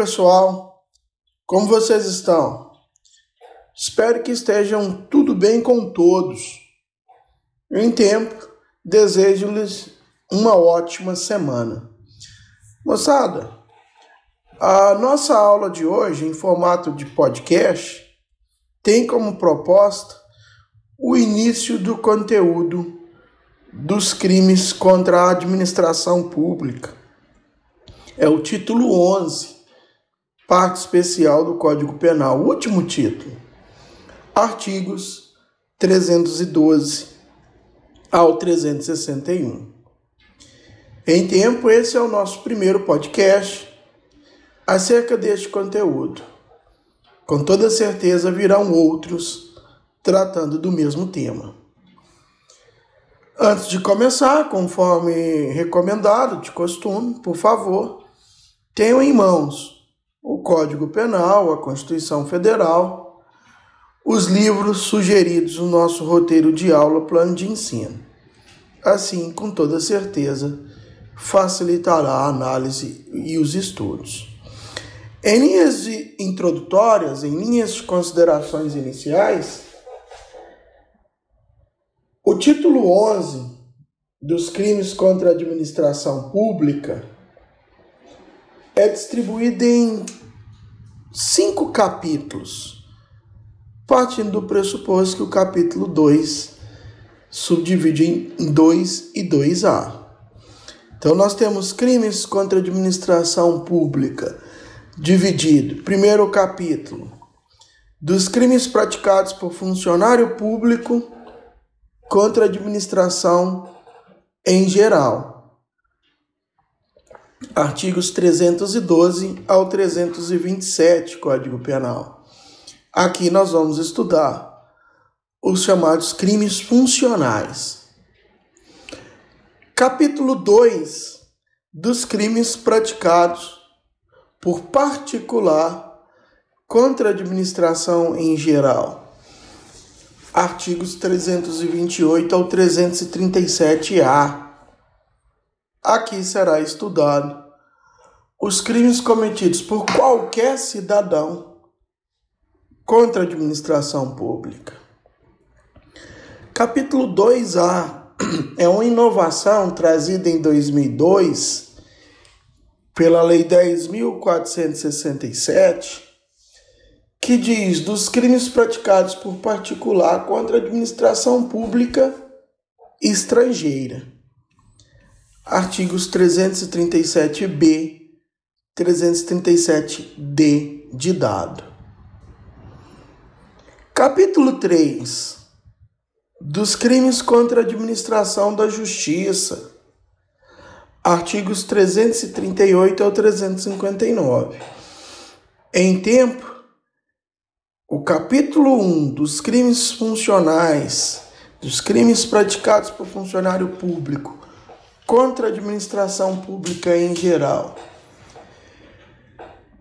pessoal, como vocês estão? Espero que estejam tudo bem com todos. Em tempo, desejo-lhes uma ótima semana. Moçada, a nossa aula de hoje, em formato de podcast, tem como proposta o início do conteúdo dos crimes contra a administração pública é o título 11, parte especial do Código Penal, último título. Artigos 312 ao 361. Em tempo, esse é o nosso primeiro podcast acerca deste conteúdo. Com toda certeza virão outros tratando do mesmo tema. Antes de começar, conforme recomendado de costume, por favor, tenho em mãos o Código Penal, a Constituição Federal, os livros sugeridos no nosso roteiro de aula, plano de ensino. Assim, com toda certeza, facilitará a análise e os estudos. Em linhas introdutórias, em linhas de considerações iniciais, o título 11 dos crimes contra a administração pública é distribuída em cinco capítulos, partindo do pressuposto que o capítulo 2 subdivide em 2 e 2A. Então, nós temos crimes contra a administração pública, dividido. Primeiro capítulo, dos crimes praticados por funcionário público contra a administração em geral artigos 312 ao 327 Código Penal. Aqui nós vamos estudar os chamados crimes funcionais. Capítulo 2 dos crimes praticados por particular contra a administração em geral. Artigos 328 ao 337-A Aqui será estudado os crimes cometidos por qualquer cidadão contra a administração pública. Capítulo 2A é uma inovação trazida em 2002 pela Lei 10.467, que diz dos crimes praticados por particular contra a administração pública estrangeira artigos 337b, 337d de dado. Capítulo 3 dos crimes contra a administração da justiça. Artigos 338 ao 359. Em tempo, o capítulo 1 dos crimes funcionais, dos crimes praticados por funcionário público contra a administração pública em geral.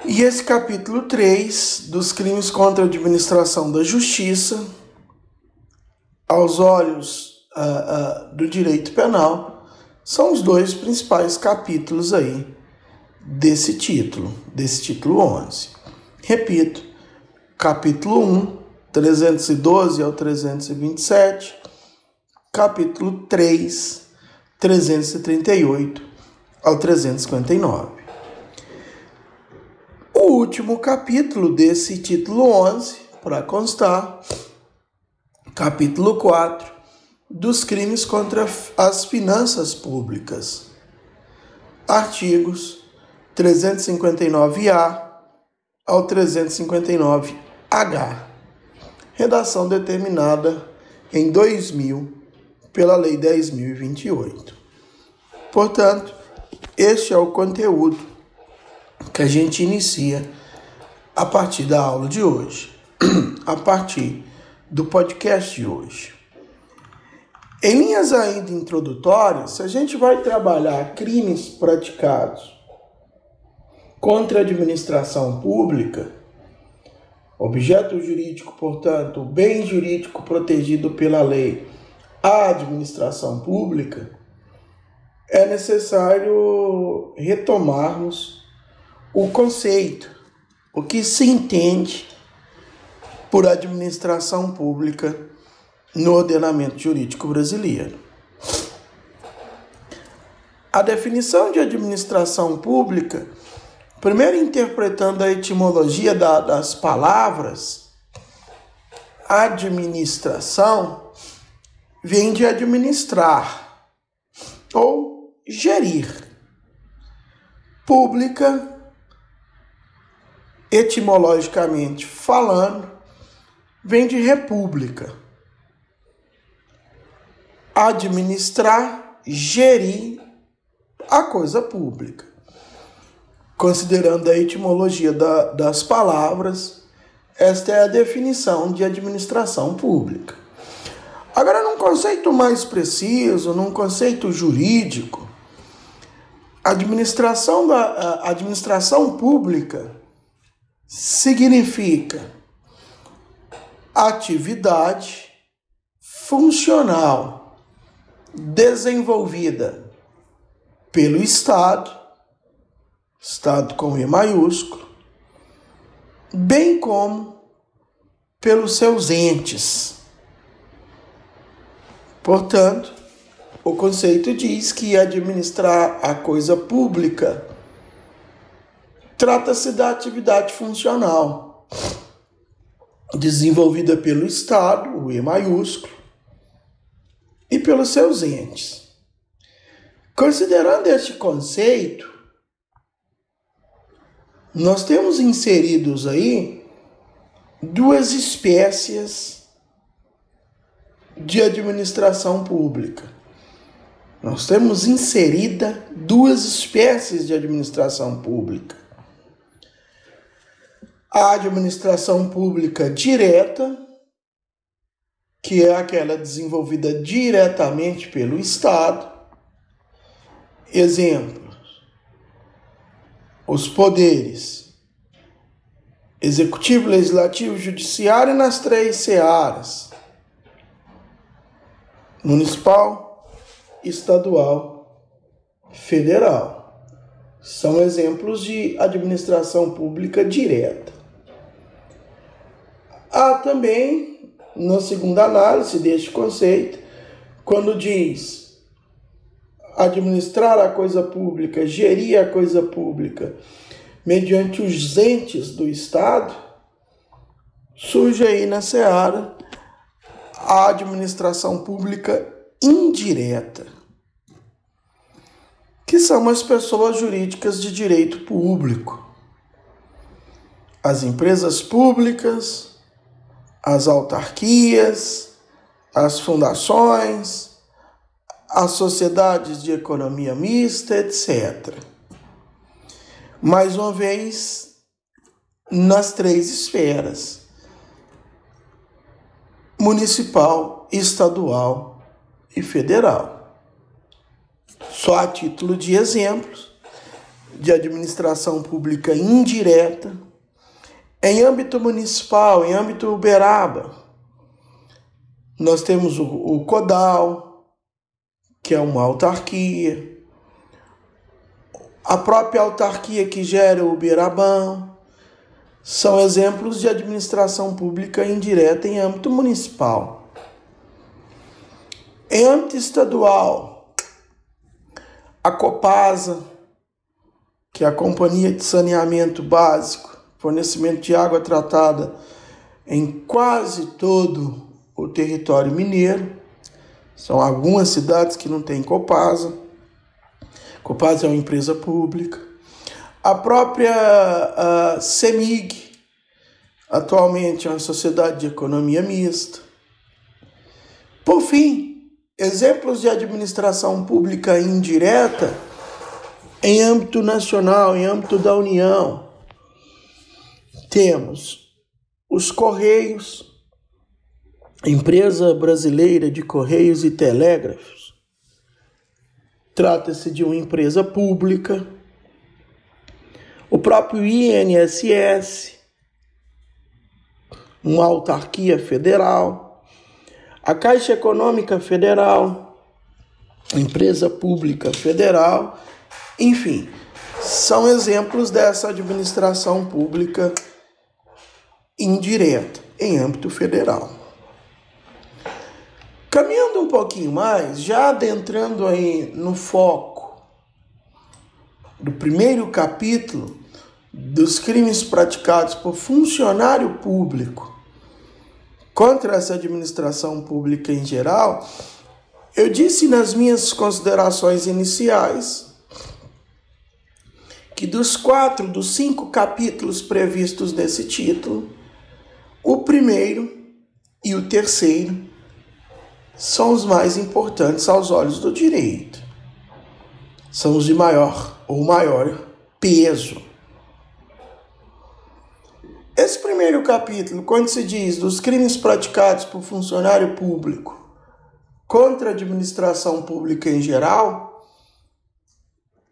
E esse capítulo 3 dos crimes contra a administração da justiça, aos olhos uh, uh, do direito penal, são os dois principais capítulos aí desse título, desse título 11. Repito, capítulo 1, 312 ao 327, capítulo 3, 338 ao 359. O último capítulo desse título 11, para constar, capítulo 4, dos crimes contra as finanças públicas. Artigos 359A ao 359H. Redação determinada em 2000 pela Lei 10.028. Portanto, este é o conteúdo que a gente inicia a partir da aula de hoje, a partir do podcast de hoje. Em linhas ainda introdutórias, a gente vai trabalhar crimes praticados contra a administração pública, objeto jurídico, portanto, bem jurídico protegido pela lei a administração pública, é necessário retomarmos o conceito, o que se entende por administração pública no ordenamento jurídico brasileiro. A definição de administração pública, primeiro interpretando a etimologia da, das palavras, administração vem de administrar ou gerir. Pública, etimologicamente falando, vem de república. Administrar, gerir a coisa pública. Considerando a etimologia da, das palavras, esta é a definição de administração pública. Agora, num conceito mais preciso, num conceito jurídico, administração da administração pública significa atividade funcional desenvolvida pelo Estado, Estado com E maiúsculo, bem como pelos seus entes. Portanto, o conceito diz que administrar a coisa pública trata-se da atividade funcional desenvolvida pelo Estado, o E maiúsculo, e pelos seus entes. Considerando este conceito, nós temos inseridos aí duas espécies de administração pública. Nós temos inserida duas espécies de administração pública a administração pública direta, que é aquela desenvolvida diretamente pelo Estado. Exemplos: os poderes executivo, legislativo, judiciário nas três searas: municipal, estadual, federal. São exemplos de administração pública direta. Há também, na segunda análise deste conceito, quando diz administrar a coisa pública, gerir a coisa pública mediante os entes do Estado, surge aí na seara a administração pública indireta, que são as pessoas jurídicas de direito público, as empresas públicas, as autarquias, as fundações, as sociedades de economia mista, etc. Mais uma vez, nas três esferas: municipal, estadual e federal. Só a título de exemplos de administração pública indireta em âmbito municipal, em âmbito Uberaba, nós temos o, o CODAL, que é uma autarquia, a própria autarquia que gera o Uberabão, são exemplos de administração pública indireta em âmbito municipal. Em âmbito estadual, a Copasa, que é a Companhia de Saneamento Básico, fornecimento de água tratada em quase todo o território mineiro. São algumas cidades que não têm Copasa. Copasa é uma empresa pública. A própria a CEMIG, atualmente é uma sociedade de economia mista. Por fim, exemplos de administração pública indireta em âmbito nacional, em âmbito da União temos os Correios, empresa brasileira de Correios e Telégrafos. Trata-se de uma empresa pública. O próprio INSS, uma autarquia federal. A Caixa Econômica Federal, empresa pública federal. Enfim, são exemplos dessa administração pública indireta em âmbito federal. Caminhando um pouquinho mais, já adentrando aí no foco do primeiro capítulo dos crimes praticados por funcionário público contra essa administração pública em geral, eu disse nas minhas considerações iniciais que dos quatro, dos cinco capítulos previstos nesse título, o primeiro e o terceiro são os mais importantes aos olhos do direito. São os de maior ou maior peso. Esse primeiro capítulo, quando se diz dos crimes praticados por funcionário público contra a administração pública em geral,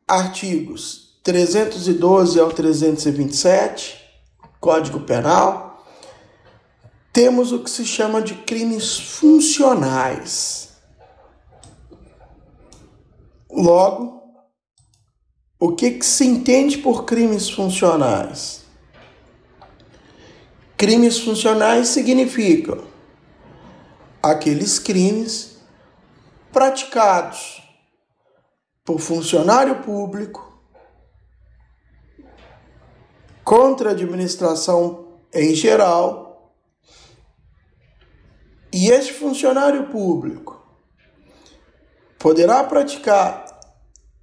artigos 312 ao 327, Código Penal, temos o que se chama de crimes funcionais. Logo, o que, que se entende por crimes funcionais? Crimes funcionais significam aqueles crimes praticados por funcionário público contra a administração em geral. E este funcionário público poderá praticar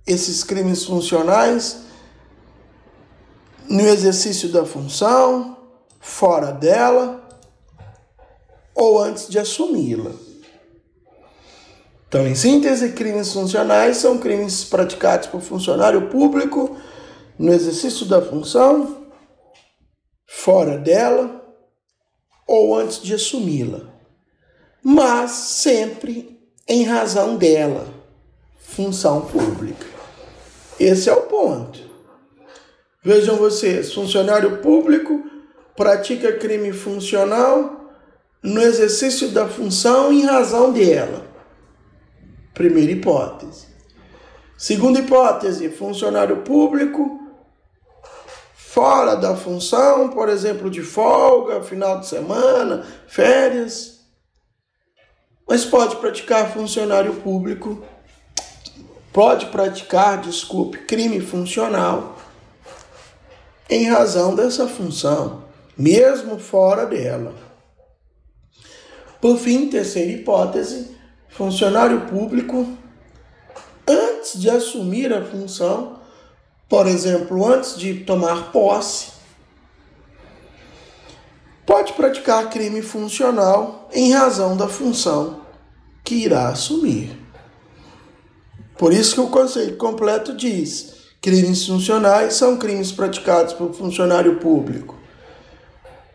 esses crimes funcionais no exercício da função, fora dela ou antes de assumi-la. Então, em síntese, crimes funcionais são crimes praticados por funcionário público no exercício da função, fora dela ou antes de assumi-la, mas sempre em razão dela, função pública. Esse é o ponto. Vejam vocês, funcionário público pratica crime funcional no exercício da função em razão dela. Primeira hipótese. Segunda hipótese, funcionário público fora da função, por exemplo, de folga, final de semana, férias. Mas pode praticar funcionário público, pode praticar, desculpe, crime funcional em razão dessa função, mesmo fora dela. Por fim, terceira hipótese, funcionário público, antes de assumir a função, por exemplo, antes de tomar posse, pode praticar crime funcional em razão da função que irá assumir. Por isso que o conceito completo diz: crimes funcionais são crimes praticados por funcionário público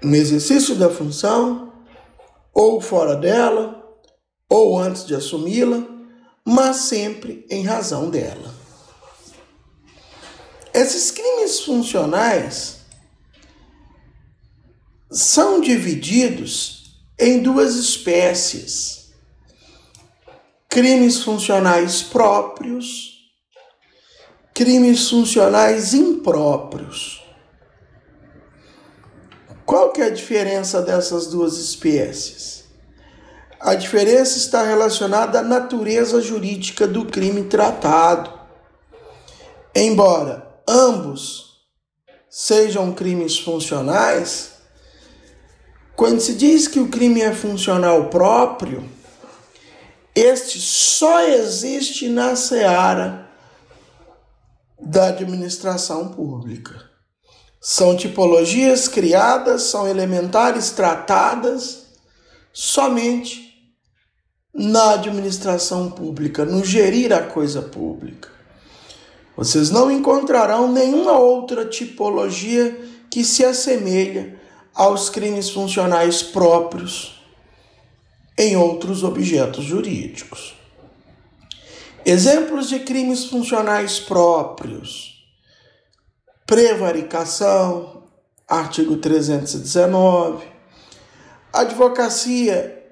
no exercício da função, ou fora dela, ou antes de assumi-la, mas sempre em razão dela. Esses crimes funcionais são divididos em duas espécies: crimes funcionais próprios, crimes funcionais impróprios. Qual que é a diferença dessas duas espécies? A diferença está relacionada à natureza jurídica do crime tratado. Embora ambos sejam crimes funcionais, quando se diz que o crime é funcional próprio, este só existe na seara da administração pública. São tipologias criadas, são elementares tratadas somente na administração pública, no gerir a coisa pública. Vocês não encontrarão nenhuma outra tipologia que se assemelha aos crimes funcionais próprios em outros objetos jurídicos. Exemplos de crimes funcionais próprios: prevaricação, artigo 319, advocacia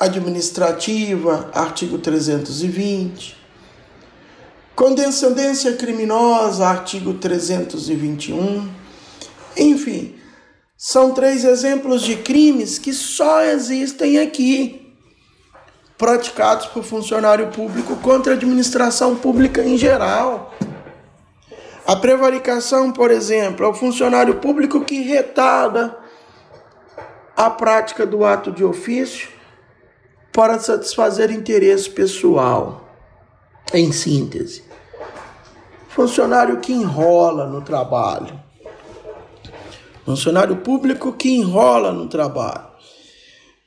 administrativa, artigo 320 condescendência criminosa, artigo 321. Enfim, são três exemplos de crimes que só existem aqui, praticados por funcionário público contra a administração pública em geral. A prevaricação, por exemplo, é o funcionário público que retarda a prática do ato de ofício para satisfazer interesse pessoal. Em síntese, funcionário que enrola no trabalho. Funcionário público que enrola no trabalho.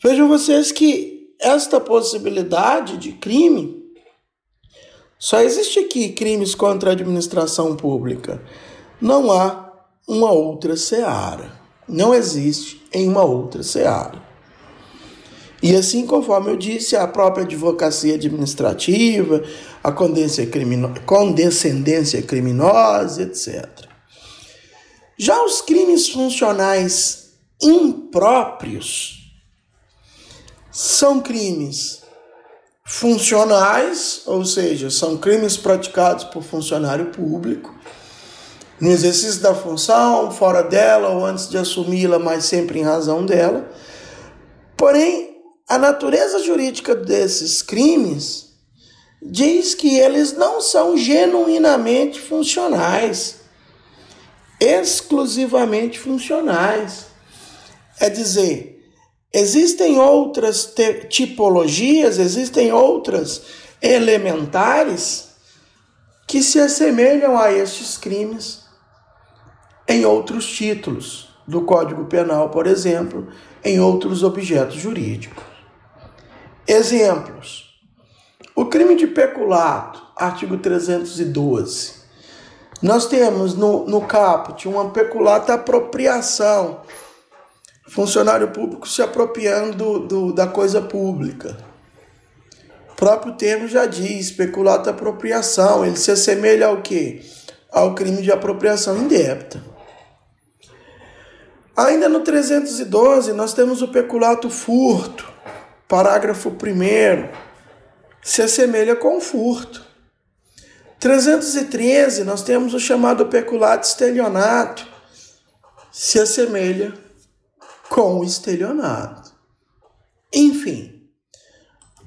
Vejam vocês que esta possibilidade de crime só existe aqui crimes contra a administração pública. Não há uma outra seara. Não existe em uma outra seara. E assim, conforme eu disse, a própria advocacia administrativa, a condescendência criminosa, etc. Já os crimes funcionais impróprios são crimes funcionais, ou seja, são crimes praticados por funcionário público, no exercício da função, fora dela ou antes de assumi-la, mas sempre em razão dela. Porém, a natureza jurídica desses crimes diz que eles não são genuinamente funcionais, exclusivamente funcionais. É dizer, existem outras tipologias, existem outras elementares que se assemelham a estes crimes em outros títulos do Código Penal, por exemplo, em outros objetos jurídicos. Exemplos: o crime de peculato, artigo 312. Nós temos no, no caput uma peculata apropriação, funcionário público se apropriando do, da coisa pública. O próprio termo já diz, peculato apropriação, ele se assemelha ao quê? Ao crime de apropriação indébita. Ainda no 312, nós temos o peculato furto, parágrafo 1 se assemelha com o furto. 313, nós temos o chamado peculato estelionato, se assemelha com o estelionato. Enfim,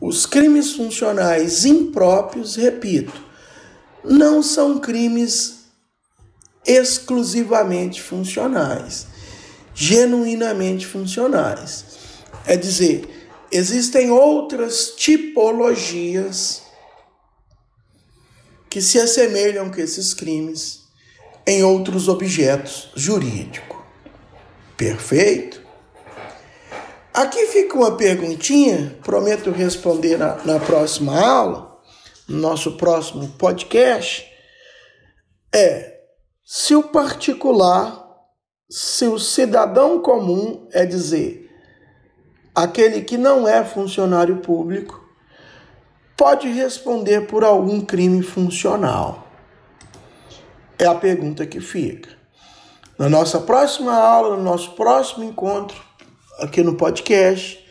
os crimes funcionais impróprios, repito, não são crimes exclusivamente funcionais genuinamente funcionais. É dizer, existem outras tipologias que se assemelham com esses crimes em outros objetos jurídicos. Perfeito? Aqui fica uma perguntinha, prometo responder na, na próxima aula, no nosso próximo podcast. É se o particular se o cidadão comum é dizer aquele que não é funcionário público pode responder por algum crime funcional? É a pergunta que fica. Na nossa próxima aula, no nosso próximo encontro aqui no podcast,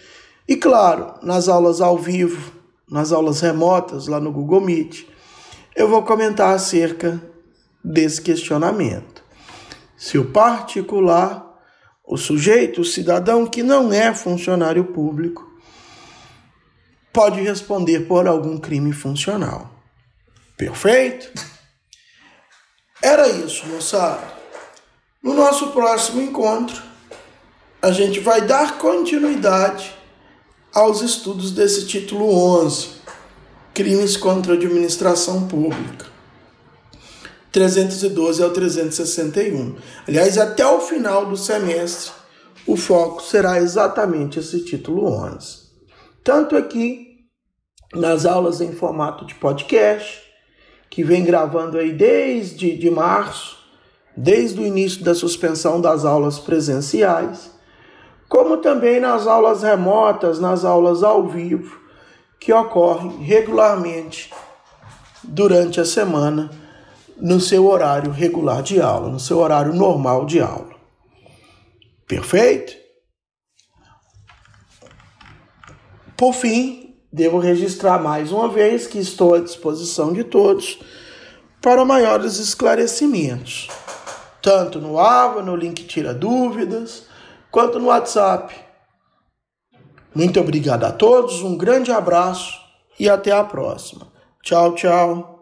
e claro, nas aulas ao vivo, nas aulas remotas lá no Google Meet, eu vou comentar acerca desse questionamento se o particular, o sujeito, o cidadão que não é funcionário público, pode responder por algum crime funcional. Perfeito? Era isso, moçada. No nosso próximo encontro, a gente vai dar continuidade aos estudos desse título 11, Crimes contra a Administração Pública. 312 ao 361. Aliás, até o final do semestre, o foco será exatamente esse título 11. Tanto aqui nas aulas em formato de podcast, que vem gravando aí desde de março, desde o início da suspensão das aulas presenciais, como também nas aulas remotas, nas aulas ao vivo, que ocorrem regularmente durante a semana no seu horário regular de aula, no seu horário normal de aula. Perfeito? Por fim, devo registrar mais uma vez que estou à disposição de todos para maiores esclarecimentos, tanto no AVA, no link Tira Dúvidas, quanto no WhatsApp. Muito obrigado a todos, um grande abraço e até a próxima. Tchau, tchau.